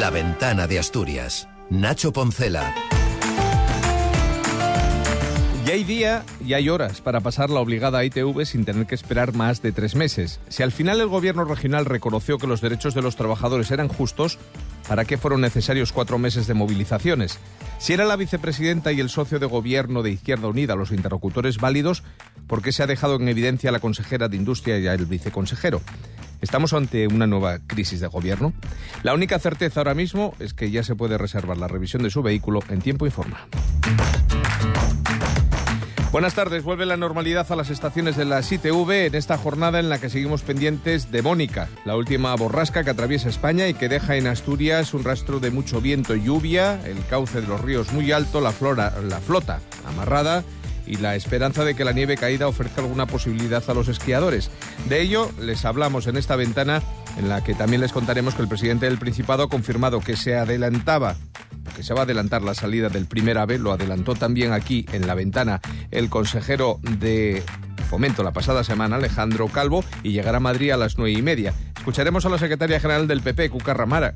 La ventana de Asturias. Nacho Poncela. Ya hay día y hay horas para pasar la obligada ITV sin tener que esperar más de tres meses. Si al final el gobierno regional reconoció que los derechos de los trabajadores eran justos, ¿para qué fueron necesarios cuatro meses de movilizaciones? Si era la vicepresidenta y el socio de gobierno de Izquierda Unida los interlocutores válidos, ¿por qué se ha dejado en evidencia la consejera de Industria y al viceconsejero? ¿Estamos ante una nueva crisis de gobierno? La única certeza ahora mismo es que ya se puede reservar la revisión de su vehículo en tiempo y forma. Buenas tardes. Vuelve la normalidad a las estaciones de la ITV en esta jornada en la que seguimos pendientes de Mónica, la última borrasca que atraviesa España y que deja en Asturias un rastro de mucho viento y lluvia, el cauce de los ríos muy alto, la, la flota amarrada y la esperanza de que la nieve caída ofrezca alguna posibilidad a los esquiadores. De ello les hablamos en esta ventana en la que también les contaremos que el presidente del Principado ha confirmado que se adelantaba que se va a adelantar la salida del primer AVE, lo adelantó también aquí en la ventana el consejero de Fomento la pasada semana, Alejandro Calvo, y llegará a Madrid a las nueve y media. Escucharemos a la secretaria general del PP, Cuca Ramara,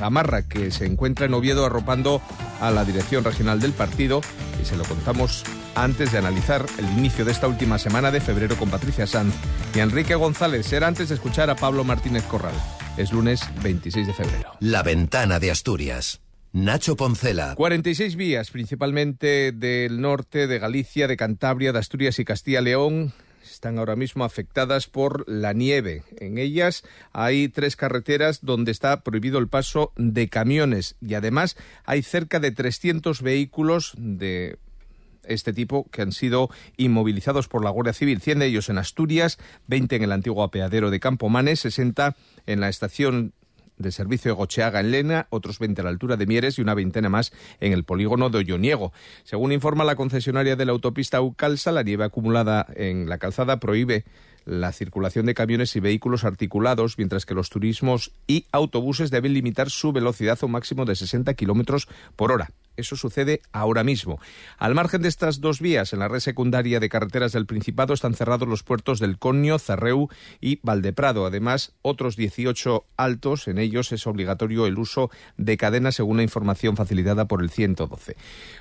Gamarra, que se encuentra en Oviedo arropando a la dirección regional del partido, y se lo contamos antes de analizar el inicio de esta última semana de febrero con Patricia Sanz y Enrique González. Será antes de escuchar a Pablo Martínez Corral. Es lunes 26 de febrero. La ventana de Asturias. Nacho Poncela. 46 vías, principalmente del norte, de Galicia, de Cantabria, de Asturias y Castilla-León, están ahora mismo afectadas por la nieve. En ellas hay tres carreteras donde está prohibido el paso de camiones y además hay cerca de 300 vehículos de este tipo que han sido inmovilizados por la Guardia Civil. 100 de ellos en Asturias, 20 en el antiguo apeadero de Campomanes, 60 en la estación de servicio de Gocheaga en Lena, otros 20 a la altura de Mieres y una veintena más en el polígono de Olloniego. Según informa la concesionaria de la autopista Ucalsa, la nieve acumulada en la calzada prohíbe la circulación de camiones y vehículos articulados, mientras que los turismos y autobuses deben limitar su velocidad a un máximo de 60 kilómetros por hora. Eso sucede ahora mismo. Al margen de estas dos vías, en la red secundaria de carreteras del Principado están cerrados los puertos del Conio, Zarreu y Valdeprado. Además, otros 18 altos, en ellos es obligatorio el uso de cadenas según la información facilitada por el 112.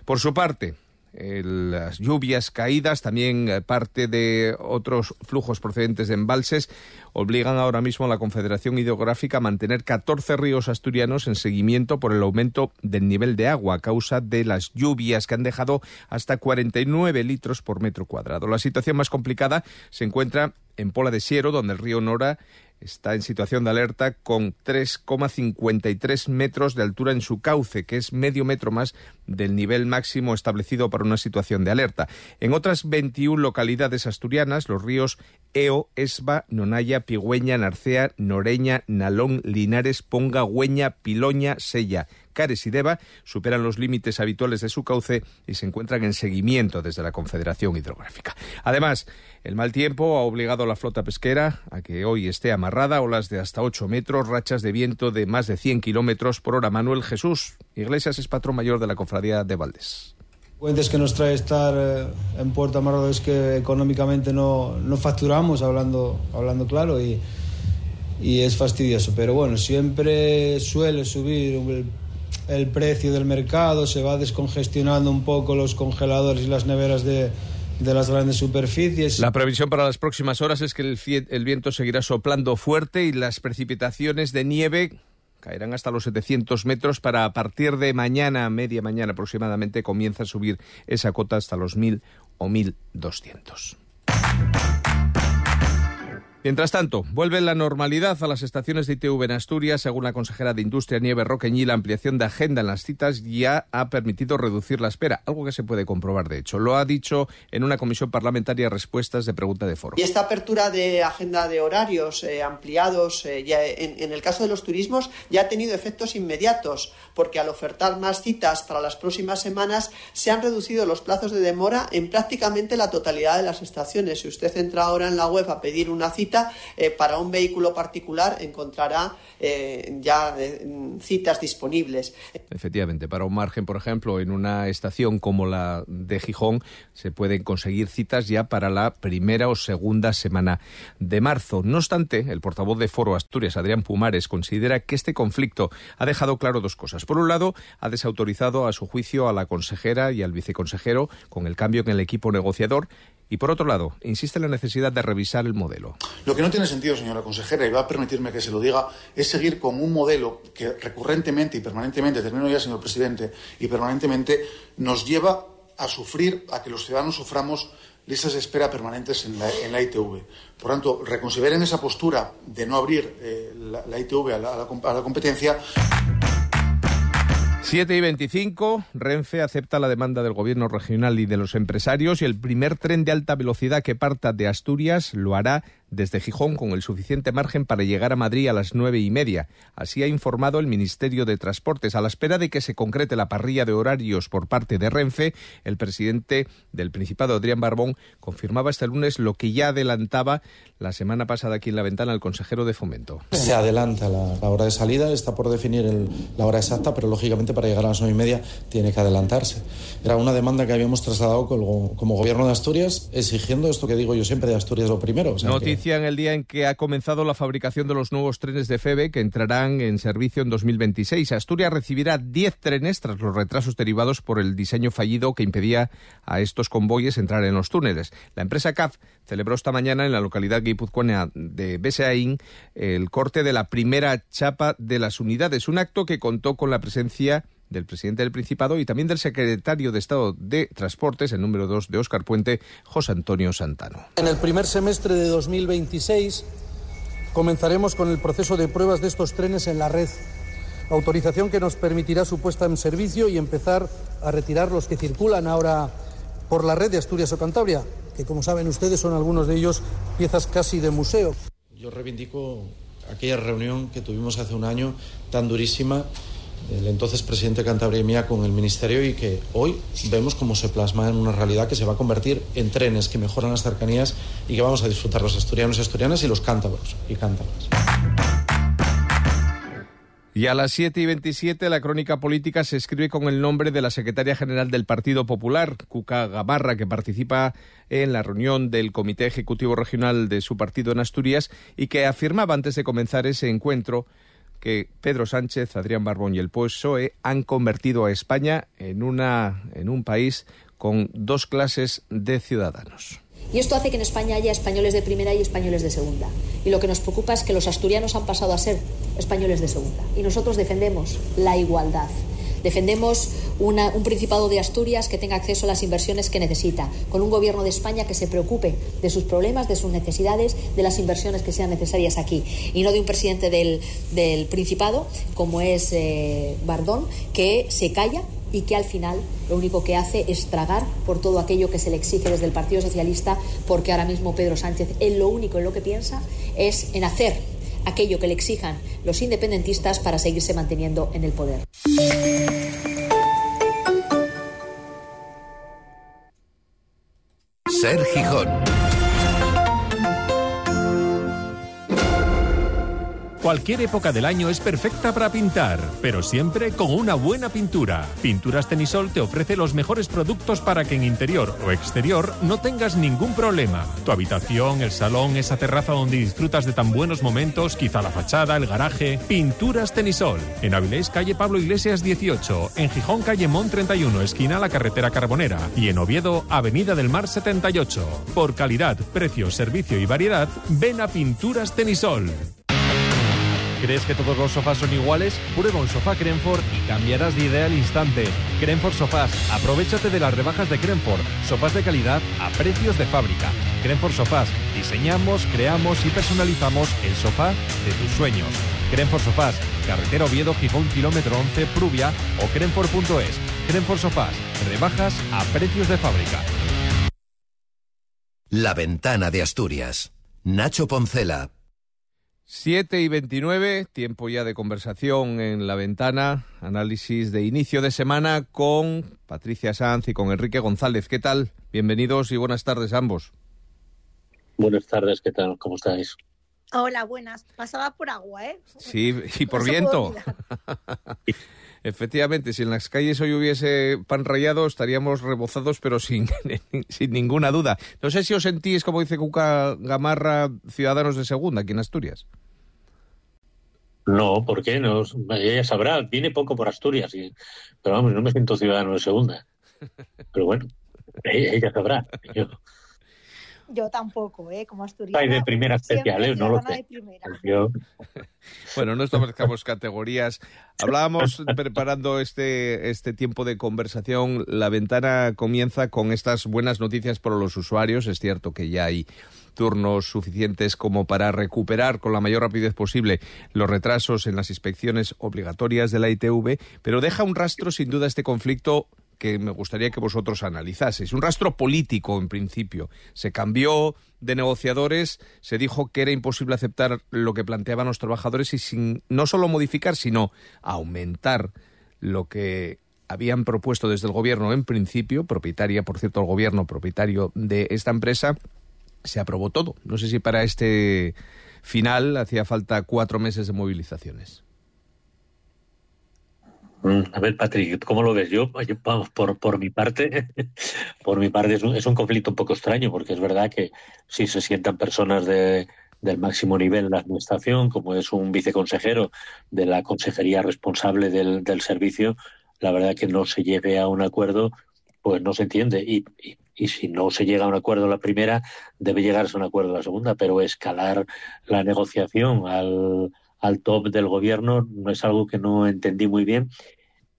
Por su parte, las lluvias caídas, también eh, parte de otros flujos procedentes de embalses, obligan ahora mismo a la Confederación Hidrográfica a mantener 14 ríos asturianos en seguimiento por el aumento del nivel de agua a causa de las lluvias que han dejado hasta 49 litros por metro cuadrado. La situación más complicada se encuentra en Pola de Siero, donde el río Nora está en situación de alerta con 3,53 metros de altura en su cauce, que es medio metro más del nivel máximo establecido para una situación de alerta. En otras 21 localidades asturianas, los ríos Eo, Esba, Nonaya, Pigüeña, Narcea, Noreña, Nalón, Linares, Ponga, Güeña, Piloña, Sella Cares y Deva superan los límites habituales de su cauce y se encuentran en seguimiento desde la Confederación Hidrográfica. Además, el mal tiempo ha obligado a la flota pesquera a que hoy esté amarrada, olas de hasta 8 metros, rachas de viento de más de 100 kilómetros por hora. Manuel Jesús Iglesias es patrón mayor de la Cofradía de Valdés cuentes que nos trae estar eh, en Puerto Amarrado es que económicamente no, no facturamos, hablando, hablando claro, y, y, es fastidioso. Pero bueno, siempre suele subir el el precio del mercado, se va descongestionando un poco los congeladores y las neveras de, las grandes superficies. La previsión para las próximas horas es que el, el, viento seguirá soplando fuerte y las precipitaciones de nieve caerán hasta los 700 metros para a partir de mañana, media mañana aproximadamente, comienza a subir esa cota hasta los 1000 o 1200. Mientras tanto, vuelve la normalidad a las estaciones de ITV en Asturias. Según la consejera de Industria Nieve Roqueñí, la ampliación de agenda en las citas ya ha permitido reducir la espera, algo que se puede comprobar de hecho. Lo ha dicho en una comisión parlamentaria respuestas de pregunta de foro. Y esta apertura de agenda de horarios eh, ampliados eh, ya en, en el caso de los turismos ya ha tenido efectos inmediatos, porque al ofertar más citas para las próximas semanas se han reducido los plazos de demora en prácticamente la totalidad de las estaciones. Si usted entra ahora en la web a pedir una cita, cita, para un vehículo particular encontrará ya citas disponibles. Efectivamente, para un margen, por ejemplo, en una estación como la de Gijón, se pueden conseguir citas ya para la primera o segunda semana de marzo. No obstante, el portavoz de Foro Asturias, Adrián Pumares, considera que este conflicto ha dejado claro dos cosas. Por un lado, ha desautorizado a su juicio a la consejera y al viceconsejero con el cambio en el equipo negociador y por otro lado, insiste en la necesidad de revisar el modelo. Lo que no tiene sentido, señora consejera, y va a permitirme que se lo diga, es seguir con un modelo que recurrentemente y permanentemente, termino ya, señor presidente, y permanentemente nos lleva a sufrir, a que los ciudadanos suframos listas de espera permanentes en la, ITV. Por tanto, reconsideren esa postura de no abrir eh, la, ITV a la competencia. 7 y 25, Renfe acepta la demanda del gobierno regional y de los empresarios y el primer tren de alta velocidad que parta de Asturias lo hará desde Gijón con el suficiente margen para llegar a Madrid a las nueve y media. Así ha informado el Ministerio de Transportes. A la espera de que se concrete la parrilla de horarios por parte de Renfe, el presidente del Principado, Adrián Barbón, confirmaba este lunes lo que ya adelantaba la semana pasada aquí en la ventana el consejero de Fomento. Se adelanta la, hora de salida, está por definir la hora exacta, pero lógicamente para llegar a las nueve y media tiene que adelantarse. Era una demanda que habíamos trasladado como, gobierno de Asturias, exigiendo esto que digo yo siempre de Asturias lo primero en el día en que ha comenzado la fabricación de los nuevos trenes de FEBE que entrarán en servicio en 2026. Asturias recibirá 10 trenes tras los retrasos derivados por el diseño fallido que impedía a estos convoyes entrar en los túneles. La empresa CAF celebró esta mañana en la localidad guipuzcoana de Beseaín el corte de la primera chapa de las unidades, un acto que contó con la presencia del presidente del Principado y también del secretario de Estado de Transportes, el número 2 de Óscar Puente, José Antonio Santano. En el primer semestre de 2026 comenzaremos con el proceso de pruebas de estos trenes en la red, autorización que nos permitirá su puesta en servicio y empezar a retirar los que circulan ahora por la red de Asturias o Cantabria, que como saben ustedes son algunos de ellos piezas casi de museo. Yo reivindico aquella reunión que tuvimos hace un año tan durísima el entonces presidente Cantabria y mía con el Ministerio y que hoy vemos cómo se plasma en una realidad que se va a convertir en trenes que mejoran las cercanías y que vamos a disfrutar los asturianos y asturianas y los cántabros y cántabras. Y a las 7 y 27 la crónica política se escribe con el nombre de la secretaria general del Partido Popular, Cuca Gabarra, que participa en la reunión del Comité Ejecutivo Regional de su partido en Asturias y que afirmaba antes de comenzar ese encuentro que Pedro Sánchez, Adrián Barbón y el PSOE han convertido a España en, una, en un país con dos clases de ciudadanos. Y esto hace que en España haya españoles de primera y españoles de segunda. Y lo que nos preocupa es que los asturianos han pasado a ser españoles de segunda. Y nosotros defendemos la igualdad. Defendemos un Principado de Asturias que tenga acceso a las inversiones que necesita, con un Gobierno de España que se preocupe de sus problemas, de sus necesidades, de las inversiones que sean necesarias aquí, y no de un presidente del, Principado, como es eh, Bardón, que se calla y que al final lo único que hace es tragar por todo aquello que se le exige desde el Partido Socialista, porque ahora mismo Pedro Sánchez, él lo único en lo que piensa es en hacer aquello que le exijan los independentistas para seguirse manteniendo en el poder. Ser Gijón. Cualquier época del año es perfecta para pintar, pero siempre con una buena pintura. Pinturas Tenisol te ofrece los mejores productos para que en interior o exterior no tengas ningún problema. Tu habitación, el salón, esa terraza donde disfrutas de tan buenos momentos, quizá la fachada, el garaje. Pinturas Tenisol. En Avilés, calle Pablo Iglesias 18. En Gijón, calle Mon 31, esquina la carretera Carbonera. Y en Oviedo, avenida del Mar 78. Por calidad, precio, servicio y variedad, ven a Pinturas Tenisol. ¿Crees que todos los sofás son iguales? Prueba un sofá Crenford y cambiarás de idea al instante. Crenford Sofás. Aprovechate de las rebajas de Crenford. Sofás de calidad a precios de fábrica. Crenford Sofás. Diseñamos, creamos y personalizamos el sofá de tus sueños. Crenford Sofás. Carretera Oviedo, Gijón, kilómetro 11, Prubia o crenford.es. Crenford Sofás. Rebajas a precios de fábrica. La ventana de Asturias. Nacho Poncela. 7 y 29, tiempo ya de conversación en la ventana, análisis de inicio de semana con Patricia Sanz y con Enrique González. ¿Qué tal? Bienvenidos y buenas tardes ambos. Buenas tardes, ¿qué tal? ¿Cómo estáis? Hola, buenas. Pasada por agua, ¿eh? Sí, y por viento. Efectivamente, si en las calles hoy hubiese pan rayado, estaríamos rebozados, pero sin, sin ninguna duda. No sé si os sentís, como dice Cuca Gamarra, ciudadanos de segunda aquí en Asturias. No, ¿por qué? No, ella sabrá, viene poco por Asturias, pero vamos, no me siento ciudadano de segunda. Pero bueno, ella, sabrá. Yo... tampoco, ¿eh? Como asturiana. Hay de primera especial, ¿eh? No lo sé. Bueno, no establezcamos categorías. Hablábamos preparando este, este tiempo de conversación. La ventana comienza con estas buenas noticias para los usuarios. Es cierto que ya hay turnos suficientes como para recuperar con la mayor rapidez posible los retrasos en las inspecciones obligatorias de la ITV, pero deja un rastro sin duda este conflicto que me gustaría que vosotros analizaseis. Un rastro político, en principio. Se cambió de negociadores, se dijo que era imposible aceptar lo que planteaban los trabajadores y sin no solo modificar, sino aumentar lo que habían propuesto desde el gobierno en principio, propietaria, por cierto, el gobierno propietario de esta empresa, se aprobó todo. No sé si para este final hacía falta cuatro meses de movilizaciones. Mm, a ver, Patrick, ¿cómo lo ves? Yo, vamos, por, por mi parte, por mi parte es un, es un, conflicto un poco extraño, porque es verdad que si se sientan personas de, del máximo nivel en la administración, como es un viceconsejero de la consejería responsable del, del servicio, la verdad que no se llegue a un acuerdo, pues no se entiende. Y, y, y si no se llega a un acuerdo la primera, debe llegarse a un acuerdo la segunda, pero escalar la negociación al, al top del gobierno no es algo que no entendí muy bien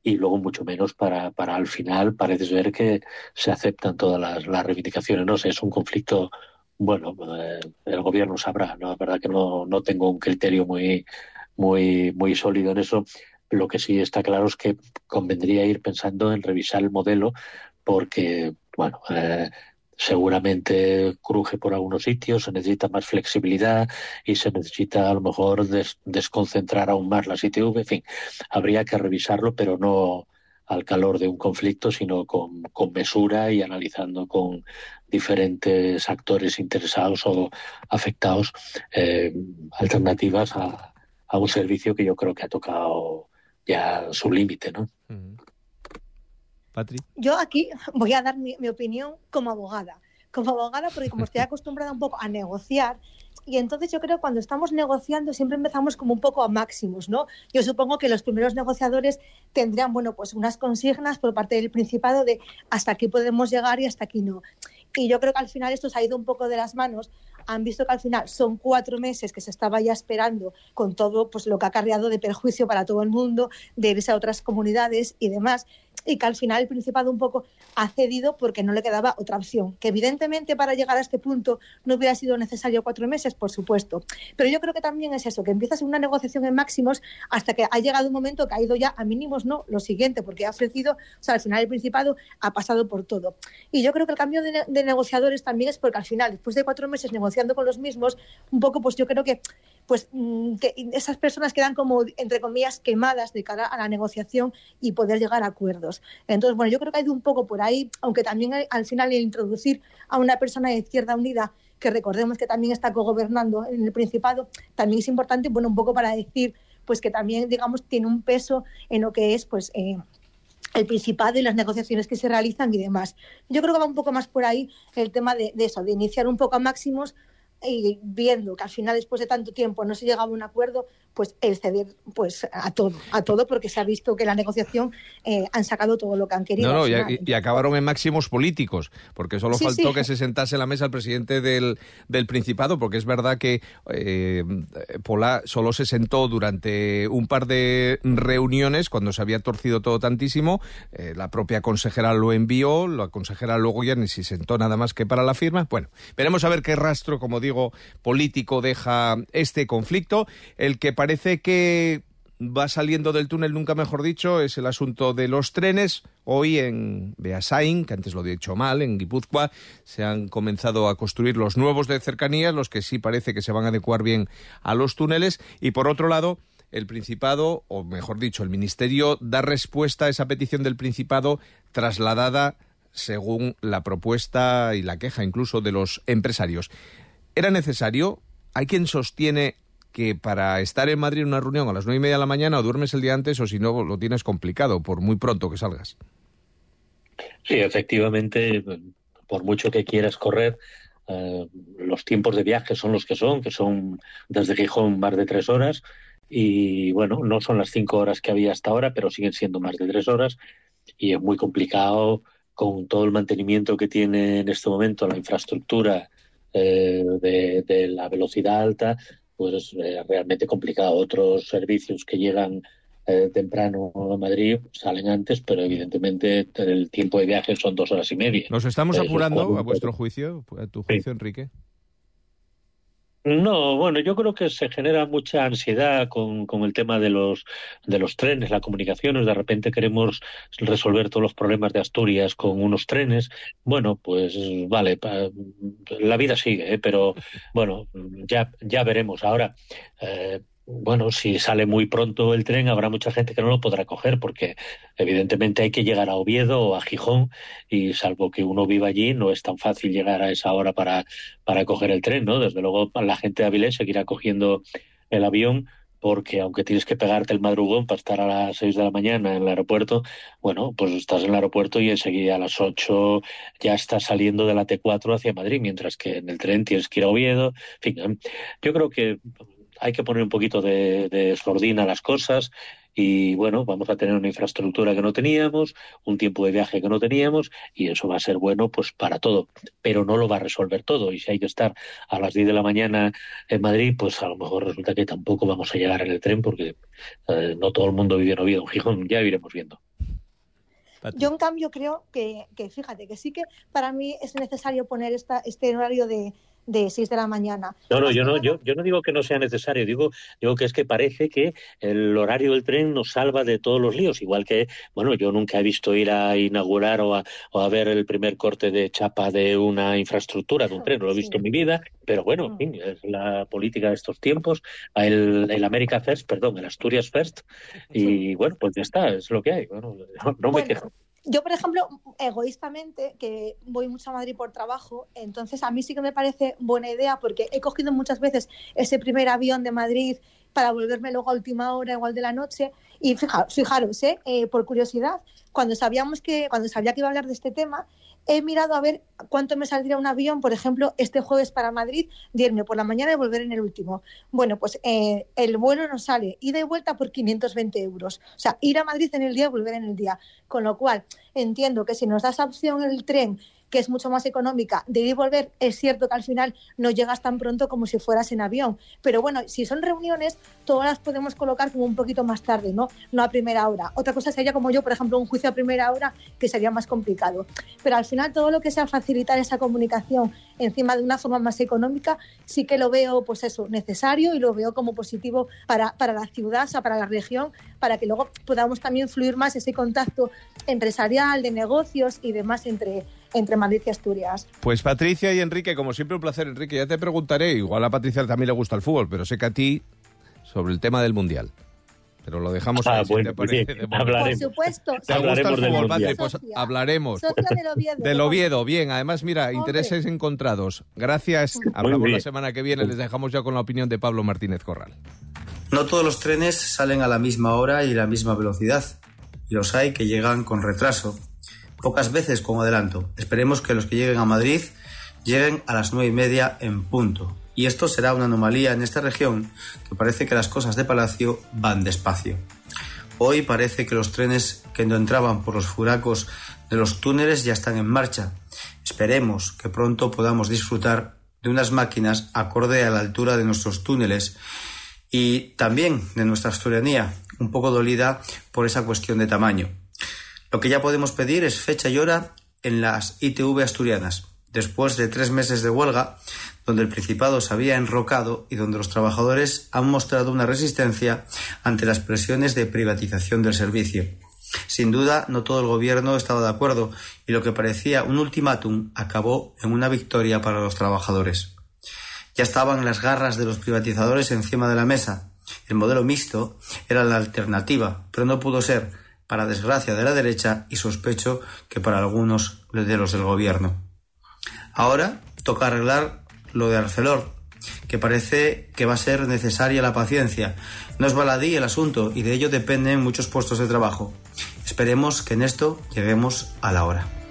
y luego mucho menos para, para al final parece ser que se aceptan todas las, reivindicaciones. No sé, es un conflicto, bueno, eh, el gobierno sabrá, ¿no? La verdad que no, no tengo un criterio muy, muy, muy sólido en eso. Lo que sí está claro es que convendría ir pensando en revisar el modelo porque bueno, eh, seguramente cruje por algunos sitios, se necesita más flexibilidad y se necesita a lo mejor desconcentrar aún más la ITV. En fin, habría que revisarlo, pero no al calor de un conflicto, sino con, mesura y analizando con diferentes actores interesados o afectados eh, alternativas a, un servicio que yo creo que ha tocado ya su límite, ¿no? Yo aquí voy a dar mi, opinión como abogada. Como abogada, porque como estoy acostumbrada un poco a negociar, y entonces yo creo que cuando estamos negociando siempre empezamos como un poco a máximos, ¿no? Yo supongo que los primeros negociadores tendrían, bueno, pues unas consignas por parte del Principado de hasta aquí podemos llegar y hasta aquí no. Y yo creo que al final esto se ha ido un poco de las manos. Han visto que al final son cuatro meses que se estaba ya esperando con todo pues, lo que ha acarreado de perjuicio para todo el mundo, de irse a otras comunidades y demás y que al final el Principado un poco ha cedido porque no le quedaba otra opción. Que evidentemente para llegar a este punto no hubiera sido necesario cuatro meses, por supuesto. Pero yo creo que también es eso, que empiezas una negociación en máximos hasta que ha llegado un momento que ha ido ya a mínimos, no, lo siguiente, porque ha ofrecido, o sea, al final el Principado ha pasado por todo. Y yo creo que el cambio de, de negociadores también es porque al final, después de cuatro meses negociando con los mismos, un poco, pues yo creo que pues mm, que esas personas quedan como, entre comillas, quemadas de cara a la negociación y poder llegar a acuerdos. Entonces, bueno, yo creo que ha ido un poco por ahí, aunque también al final el introducir a una persona de Izquierda Unida, que recordemos que también está cogobernando en el Principado, también es importante, bueno, un poco para decir, pues que también, digamos, tiene un peso en lo que es, pues... Eh, el Principado y las negociaciones que se realizan y demás. Yo creo que va un poco más por ahí el tema de, de eso, de iniciar un poco a máximos y viendo que al final después de tanto tiempo no se llegaba a un acuerdo, pues el ceder pues a todo, a todo porque se ha visto que la negociación eh, han sacado todo lo que han querido. No, no, y, acabaron en máximos políticos, porque solo faltó que se sentase en la mesa el presidente del, del Principado, porque es verdad que eh, Pola solo se sentó durante un par de reuniones cuando se había torcido todo tantísimo, eh, la propia consejera lo envió, la consejera luego ya ni se sentó nada más que para la firma. Bueno, veremos a ver qué rastro, como digo, político deja este conflicto, el que parece que va saliendo del túnel, nunca mejor dicho, es el asunto de los trenes. Hoy en Beasain, que antes lo he dicho mal, en Guipúzcoa, se han comenzado a construir los nuevos de cercanías, los que sí parece que se van a adecuar bien a los túneles. Y por otro lado, el Principado, o mejor dicho, el Ministerio, da respuesta a esa petición del Principado trasladada según la propuesta y la queja incluso de los empresarios. ¿Era necesario? Hay quien sostiene que para estar en Madrid en una reunión a las nueve y media de la mañana o duermes el día antes o si no lo tienes complicado por muy pronto que salgas. Sí, efectivamente, por mucho que quieras correr, eh, los tiempos de viaje son los que son, que son desde Gijón más de tres horas y bueno, no son las cinco horas que había hasta ahora, pero siguen siendo más de tres horas y es muy complicado con todo el mantenimiento que tiene en este momento la infraestructura eh, de, la velocidad alta, pues es eh, realmente complicado. Otros servicios que llegan eh, temprano a Madrid salen antes, pero evidentemente el tiempo de viaje son dos horas y media. ¿Nos estamos apurando a vuestro juicio, a tu juicio, Enrique? No, bueno, yo creo que se genera mucha ansiedad con, con, el tema de los, de los trenes, las comunicaciones. De repente queremos resolver todos los problemas de Asturias con unos trenes. Bueno, pues vale, la vida sigue, ¿eh? pero bueno, ya, ya veremos. Ahora, eh, bueno, si sale muy pronto el tren, habrá mucha gente que no lo podrá coger, porque evidentemente hay que llegar a Oviedo o a Gijón, y salvo que uno viva allí, no es tan fácil llegar a esa hora para, para coger el tren, ¿no? Desde luego, la gente de Avilés seguirá cogiendo el avión, porque aunque tienes que pegarte el madrugón para estar a las seis de la mañana en el aeropuerto, bueno, pues estás en el aeropuerto y enseguida a las ocho ya estás saliendo de la T4 hacia Madrid, mientras que en el tren tienes que ir a Oviedo. En fin, yo creo que hay que poner un poquito de, de sordina a las cosas y bueno, vamos a tener una infraestructura que no teníamos, un tiempo de viaje que no teníamos y eso va a ser bueno pues para todo, pero no lo va a resolver todo y si hay que estar a las 10 de la mañana en Madrid, pues a lo mejor resulta que tampoco vamos a llegar en el tren porque eh, no todo el mundo vive en Oviedo, en Gijón, ya iremos viendo. Yo, en cambio, creo que, que, fíjate, que sí que para mí es necesario poner esta, este horario de, de 6 de la mañana. No, no, yo no, yo, yo no digo que no sea necesario, digo, digo que es que parece que el horario del tren nos salva de todos los líos, igual que, bueno, yo nunca he visto ir a inaugurar o a, o a ver el primer corte de chapa de una infraestructura de un tren, no lo he visto en mi vida, pero bueno, en fin, es la política de estos tiempos, el, el America First, perdón, el Asturias First, y bueno, pues ya está, es lo que hay, bueno, no, me quejo. Yo, por ejemplo, egoístamente, que voy mucho a Madrid por trabajo, entonces a mí sí que me parece buena idea porque he cogido muchas veces ese primer avión de Madrid para volverme luego a última hora, igual de la noche. Y fijaros, fijaros ¿eh? Eh, por curiosidad, cuando sabíamos que, cuando sabía que iba a hablar de este tema, he mirado a ver cuánto me saldría un avión, por ejemplo, este jueves para Madrid, de por la mañana y volver en el último. Bueno, pues eh, el vuelo nos sale ida y vuelta por 520 euros. O sea, ir a Madrid en el día y volver en el día. Con lo cual, entiendo que si nos da esa opción el tren que es mucho más económica, de ir y volver, es cierto que al final no llegas tan pronto como si fueras en avión. Pero bueno, si son reuniones, todas las podemos colocar como un poquito más tarde, ¿no? No a primera hora. Otra cosa sería como yo, por ejemplo, un juicio a primera hora, que sería más complicado. Pero al final todo lo que sea facilitar esa comunicación encima de una forma más económica, sí que lo veo, pues eso, necesario y lo veo como positivo para, para la ciudad, o sea, para la región, para que luego podamos también fluir más ese contacto empresarial, de negocios y demás entre entre Madrid y Asturias. Pues Patricia y Enrique, como siempre un placer, Enrique. Ya te preguntaré, igual a Patricia también le gusta el fútbol, pero sé que a ti sobre el tema del Mundial. Pero lo dejamos ah, bueno, Por supuesto. ¿Te gusta el fútbol, Patricia? Pues hablaremos. del Oviedo. Bien, además, mira, intereses encontrados. Gracias. Hablamos la semana que viene. Les dejamos ya con la opinión de Pablo Martínez Corral. No todos los trenes salen a la misma hora y la misma velocidad. Y los hay que llegan con retraso pocas veces con adelanto. Esperemos que los que lleguen a Madrid lleguen a las nueve y media en punto. Y esto será una anomalía en esta región que parece que las cosas de Palacio van despacio. Hoy parece que los trenes que no entraban por los furacos de los túneles ya están en marcha. Esperemos que pronto podamos disfrutar de unas máquinas acorde a la altura de nuestros túneles y también de nuestra asturianía, un poco dolida por esa cuestión de tamaño. Lo que ya podemos pedir es fecha y hora en las ITV asturianas, después de tres meses de huelga, donde el Principado se había enrocado y donde los trabajadores han mostrado una resistencia ante las presiones de privatización del servicio. Sin duda, no todo el gobierno estaba de acuerdo y lo que parecía un ultimátum acabó en una victoria para los trabajadores. Ya estaban las garras de los privatizadores encima de la mesa. El modelo mixto era la alternativa, pero no pudo ser para desgracia de la derecha y sospecho que para algunos de los del gobierno. Ahora toca arreglar lo de Arcelor, que parece que va a ser necesaria la paciencia. No es baladí el asunto y de ello dependen muchos puestos de trabajo. Esperemos que en esto lleguemos a la hora.